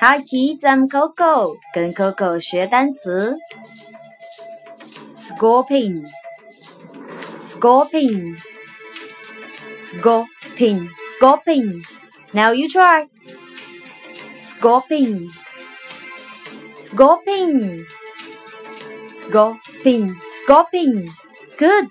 Hi kids, I'm Coco，跟 Coco 学单词。Scorpion，scorpion，scorpion，scorpion。Now scorpion, scorpion, scorpion. Now you try. Scorpion, scorpion, scorpion, scorpion. Good.